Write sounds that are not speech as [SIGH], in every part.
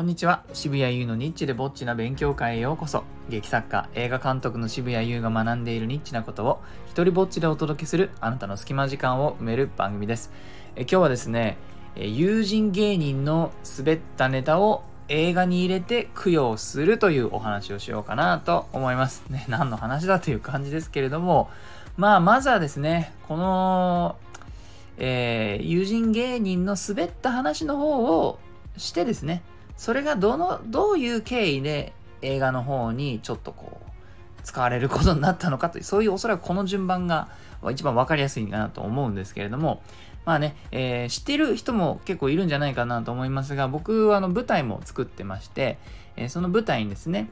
こんにちは。渋谷優のニッチでぼっちな勉強会へようこそ。劇作家映画監督の渋谷優が学んでいるニッチなことを一人ぼっちでお届けするあなたの隙間時間を埋める番組です。え今日はですね友人芸人の滑ったネタを映画に入れて供養するというお話をしようかなと思います。[LAUGHS] ね何の話だという感じですけれども。まあまずはですねこのえー、友人芸人の滑った話の方をしてですねそれがどの、どういう経緯で映画の方にちょっとこう、使われることになったのかという、そういうおそらくこの順番が一番わかりやすいかなと思うんですけれども、まあね、えー、知ってる人も結構いるんじゃないかなと思いますが、僕はあの舞台も作ってまして、えー、その舞台にですね、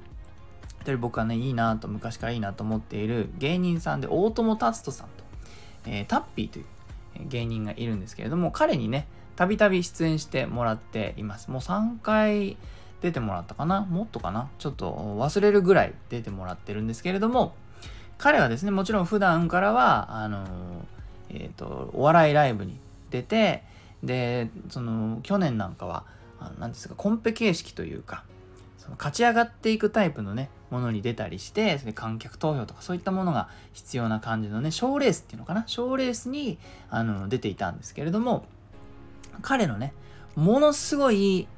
一人僕はね、いいなと、昔からいいなと思っている芸人さんで、大友達人さんと、えー、タッピーという芸人がいるんですけれども、彼にね、たびたび出演してもらっています。もう3回出てもらったかな？もっとかな？ちょっと忘れるぐらい出てもらってるんですけれども、彼はですね、もちろん普段からは、あの、えっ、ー、と、お笑いライブに出て、で、その、去年なんかは、何ですか、コンペ形式というか、その勝ち上がっていくタイプのね、ものに出たりして、それ観客投票とかそういったものが必要な感じのね、賞レースっていうのかな？賞レースに、あの、出ていたんですけれども、彼のね、ものすごい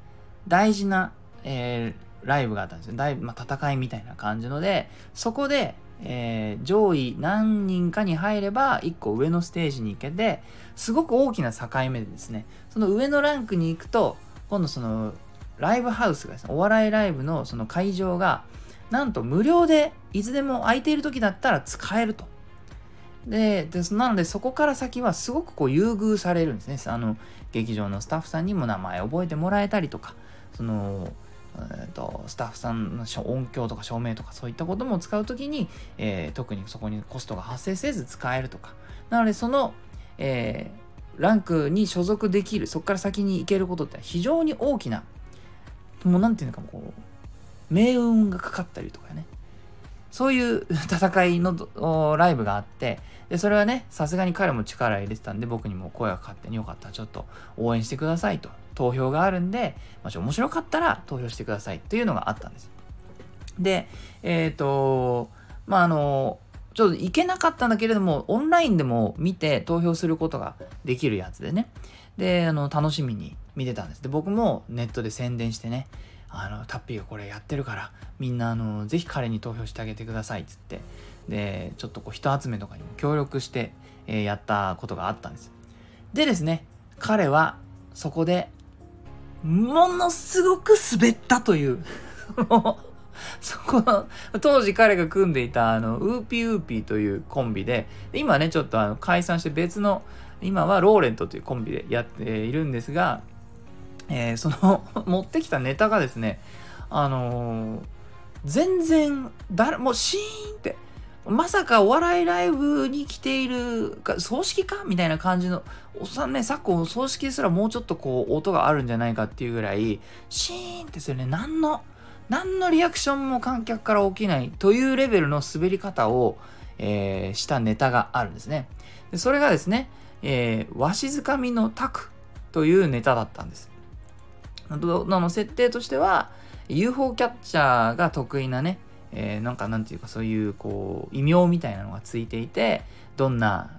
大事な、えー、ライブがあったんですよ。だい、まあ、戦いみたいな感じので、そこで、えー、上位何人かに入れば1個上のステージに行けてすごく大きな境目でですねその上のランクに行くと今度そのライブハウスがですねお笑いライブのその会場がなんと無料でいつでも空いている時だったら使えると。でなのでそこから先はすごくこう優遇されるんですね。あの劇場のスタッフさんにも名前覚えてもらえたりとかそのえーと、スタッフさんの音響とか照明とかそういったことも使う時に、えー、特にそこにコストが発生せず使えるとか。なのでその、えー、ランクに所属できるそこから先に行けることって非常に大きなもう何て言うのかこう命運がかかったりとかねそういう [LAUGHS] 戦いのライブがあって、で、それはね、さすがに彼も力入れてたんで、僕にも声がかかってによかったらちょっと応援してくださいと。投票があるんで、もし面白かったら投票してくださいというのがあったんです。で、えっ、ー、と、まあ、あの、ちょっと行けなかったんだけれども、オンラインでも見て投票することができるやつでね。で、あの、楽しみに見てたんです。で、僕もネットで宣伝してね、あの、タッピーがこれやってるから、みんな、あの、ぜひ彼に投票してあげてくださいっつって、で、ちょっとこう、人集めとかにも協力して、えー、やったことがあったんです。でですね、彼は、そこで、ものすごく滑ったという [LAUGHS] そこの、当時彼が組んでいた、あの、ウーピーウーピーというコンビで、今ね、ちょっとあの解散して別の、今はローレントというコンビでやっているんですが、えー、その持ってきたネタがですね、[LAUGHS] あのー、全然、誰もシーンって、まさかお笑いライブに来ているか、葬式かみたいな感じの、おっさんね、昨今葬式すらもうちょっとこう、音があるんじゃないかっていうぐらい、シーンってするね、何の、何のリアクションも観客から起きないというレベルの滑り方を、えー、したネタがあるんですね。でそれがですね、えー、わしづかみのタクというネタだったんです。の設定としては UFO キャッチャーが得意なね、えー、なんかなんていうかそういうこう異名みたいなのがついていてどんな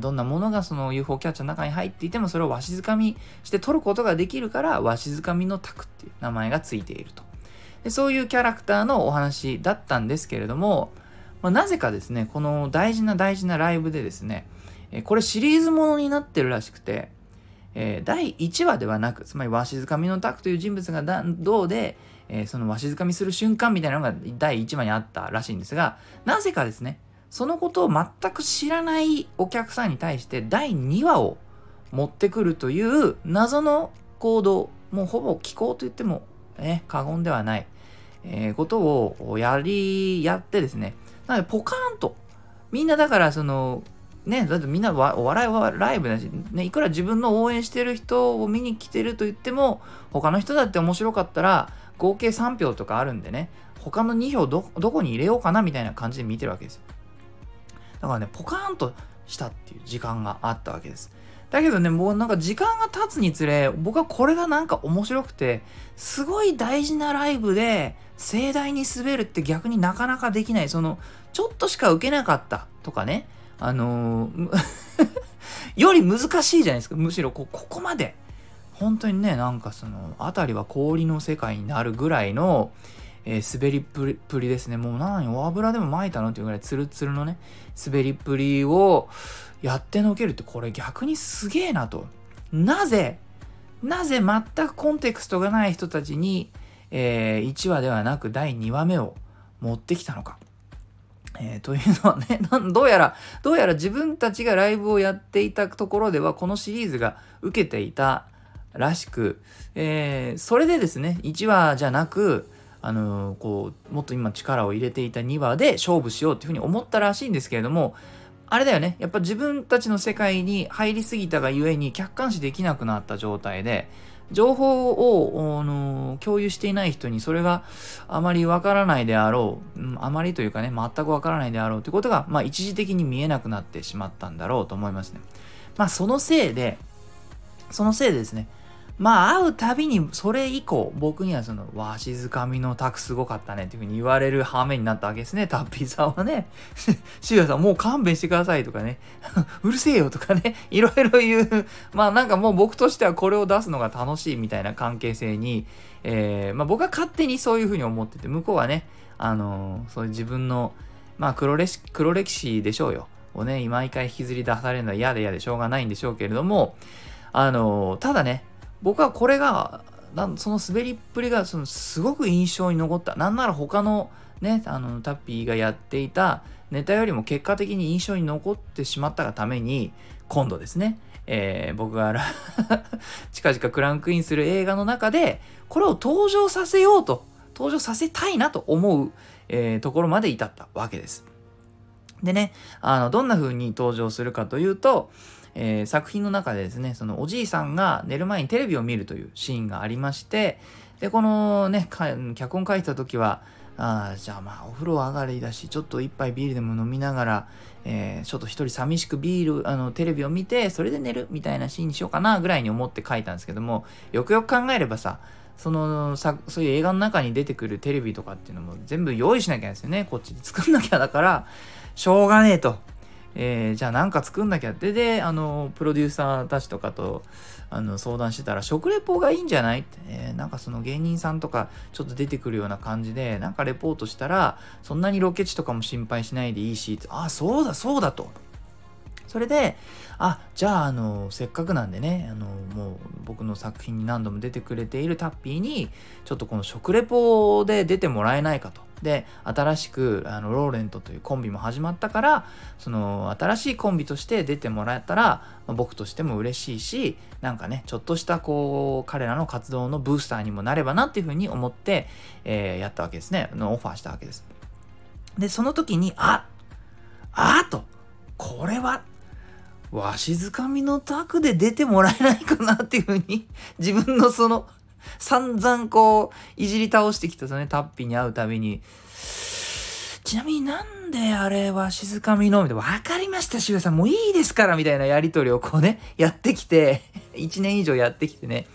どんなものがその UFO キャッチャーの中に入っていてもそれをわしづかみして取ることができるからわしづかみのタクっていう名前がついていると。でそういうキャラクターのお話だったんですけれども、まあ、なぜかですねこの大事な大事なライブでですねこれシリーズものになってるらしくてえー、第1話ではなく、つまりわしづかみのタクという人物が銅で、えー、そのわしづかみする瞬間みたいなのが第1話にあったらしいんですが、なぜかですね、そのことを全く知らないお客さんに対して第2話を持ってくるという謎の行動、もうほぼ気候と言っても、ね、過言ではない、えー、ことをやり、やってですね、なのでポカーンと、みんなだからそのね、だってみんなお笑いはライブだし、ね、いくら自分の応援してる人を見に来てると言っても、他の人だって面白かったら、合計3票とかあるんでね、他の2票ど、どこに入れようかなみたいな感じで見てるわけですよ。だからね、ポカーンとしたっていう時間があったわけです。だけどね、もうなんか時間が経つにつれ、僕はこれがなんか面白くて、すごい大事なライブで盛大に滑るって逆になかなかできない。その、ちょっとしか受けなかったとかね、あのー、[LAUGHS] より難しいじゃないですか。むしろこここまで。本当にね、なんかその、辺りは氷の世界になるぐらいの、えー、滑りっぷりですね。もう何お油でも巻いたのっていうぐらいツルツルのね、滑りっぷりをやってのけるってこれ逆にすげえなと。なぜ、なぜ全くコンテクストがない人たちに、えー、1話ではなく第2話目を持ってきたのか。えー、というのはね、[LAUGHS] どうやら、どうやら自分たちがライブをやっていたところでは、このシリーズが受けていたらしく、えー、それでですね、1話じゃなく、あのー、こうもっと今力を入れていた2話で勝負しようっていうふうに思ったらしいんですけれどもあれだよねやっぱ自分たちの世界に入りすぎたがゆえに客観視できなくなった状態で情報を、あの、共有していない人にそれがあまりわからないであろう、うん、あまりというかね全くわからないであろうということが、まあ、一時的に見えなくなってしまったんだろうと思いますね。まあそのせいでそのせいでですねまあ会うたびにそれ以降僕にはそのわしづかみのタクすごかったねっていうふうに言われる羽目になったわけですね。タッピーさんはね。[LAUGHS] シュウヤさんもう勘弁してくださいとかね。[LAUGHS] うるせえよとかね。いろいろ言う。まあなんかもう僕としてはこれを出すのが楽しいみたいな関係性に、えー、まあ僕は勝手にそういうふうに思ってて向こうはねあのー、そういう自分のまあ黒歴黒歴史でしょうよ。をね毎回引きずり出されるのは嫌で嫌でしょうがないんでしょうけれどもあのー、ただね僕はこれがその滑りっぷりがそのすごく印象に残った。なんなら他のね、あのタッピーがやっていたネタよりも結果的に印象に残ってしまったがために、今度ですね、えー、僕が [LAUGHS] 近々クランクインする映画の中で、これを登場させようと、登場させたいなと思う、えー、ところまで至ったわけです。でね、あの、どんな風に登場するかというと、えー、作品の中でですね、そのおじいさんが寝る前にテレビを見るというシーンがありまして、で、このね、脚本書いた時は、あじゃあまあお風呂上がりだし、ちょっと一杯ビールでも飲みながら、えー、ちょっと一人寂しくビール、あの、テレビを見て、それで寝るみたいなシーンにしようかなぐらいに思って書いたんですけども、よくよく考えればさ、そのさそういう映画の中に出てくるテレビとかっていうのも全部用意しなきゃいけないですよね。こっちで作んなきゃだから、しょうがねえと。えー、じゃあなんか作んなきゃってであのプロデューサーたちとかとあの相談してたら食レポがいいんじゃないって、えー、なんかその芸人さんとかちょっと出てくるような感じでなんかレポートしたらそんなにロケ地とかも心配しないでいいしああそうだそうだと。それであじゃああのせっかくなんでねあのもう僕の作品に何度も出てくれているタッピーにちょっとこの食レポで出てもらえないかと。で新しくあのローレントというコンビも始まったからその新しいコンビとして出てもらえたら、まあ、僕としても嬉しいしなんかねちょっとしたこう彼らの活動のブースターにもなればなっていうふうに思って、えー、やったわけですね。のオファーしたわけです。でその時にああとこれはわしづかみのタクで出てもらえないかなっていうふうに自分のその散々こう、いじり倒してきたそね、タッピーに会うたびに、ちなみになんであれは静かみの？みで、わかりました、しゅさん、もういいですから、みたいなやりとりをこうね、[LAUGHS] やってきて、[LAUGHS] 1年以上やってきてね、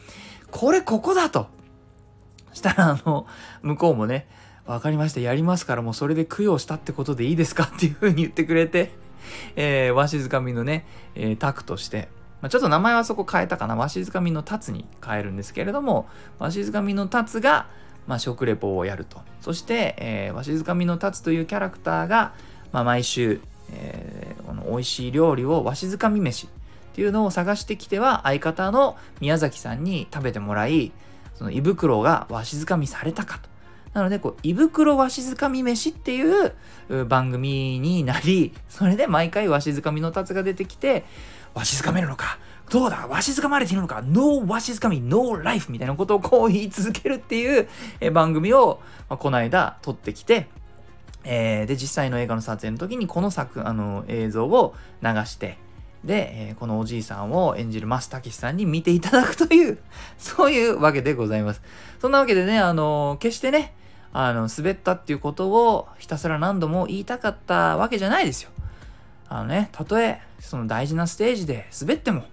これここだと。したら、あの、向こうもね、わかりました、やりますから、もうそれで供養したってことでいいですか？っていう風に言ってくれて、えー、わしづかみのね、えー、タクとして、まあ、ちょっと名前はそこ変えたかな。わしづかみの達に変えるんですけれども、わしづかみの達が、まあ、食レポをやると。そして、えー、わしづかみの達というキャラクターが、まあ、毎週、えー、この美味しい料理をわしづかみ飯っていうのを探してきては、相方の宮崎さんに食べてもらい、その胃袋がわしづかみされたかと。なので、こう、胃袋わしづかみ飯っていう番組になり、それで毎回わしづかみの達が出てきて、わしづかめるのかどうだわしづかまれているのかノーわしづかみノーライフみたいなことをこう言い続けるっていう番組を、まあ、この間撮ってきて、えー、で、実際の映画の撮影の時にこの作、あの、映像を流して、で、えー、このおじいさんを演じる増武さんに見ていただくという、そういうわけでございます。そんなわけでね、あの、決してね、あの、滑ったっていうことをひたすら何度も言いたかったわけじゃないですよ。あのね、たとえその大事なステージで滑っても、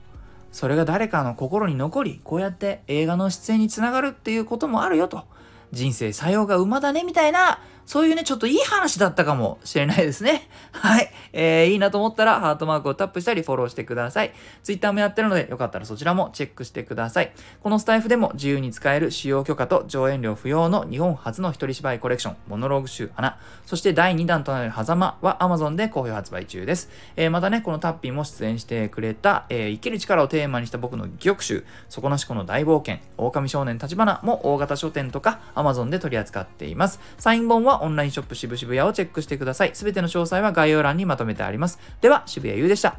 それが誰かの心に残り、こうやって映画の出演につながるっていうこともあるよと。人生作用が馬だねみたいなそういうね、ちょっといい話だったかもしれないですね。[LAUGHS] はい。えー、いいなと思ったら、ハートマークをタップしたり、フォローしてください。Twitter もやってるので、よかったらそちらもチェックしてください。このスタイフでも自由に使える使用許可と上演料不要の日本初の一人芝居コレクション、モノローグ集花、そして第2弾となる狭間は Amazon で好評発売中です。えー、またね、このタッピーも出演してくれた、えー、生きる力をテーマにした僕の戯曲集、底なしこの大冒険、狼少年立花も大型書店とか Amazon で取り扱っています。サイン本はオンラインショップ渋々屋をチェックしてください。すべての詳細は概要欄にまとめてあります。では、渋谷優でした。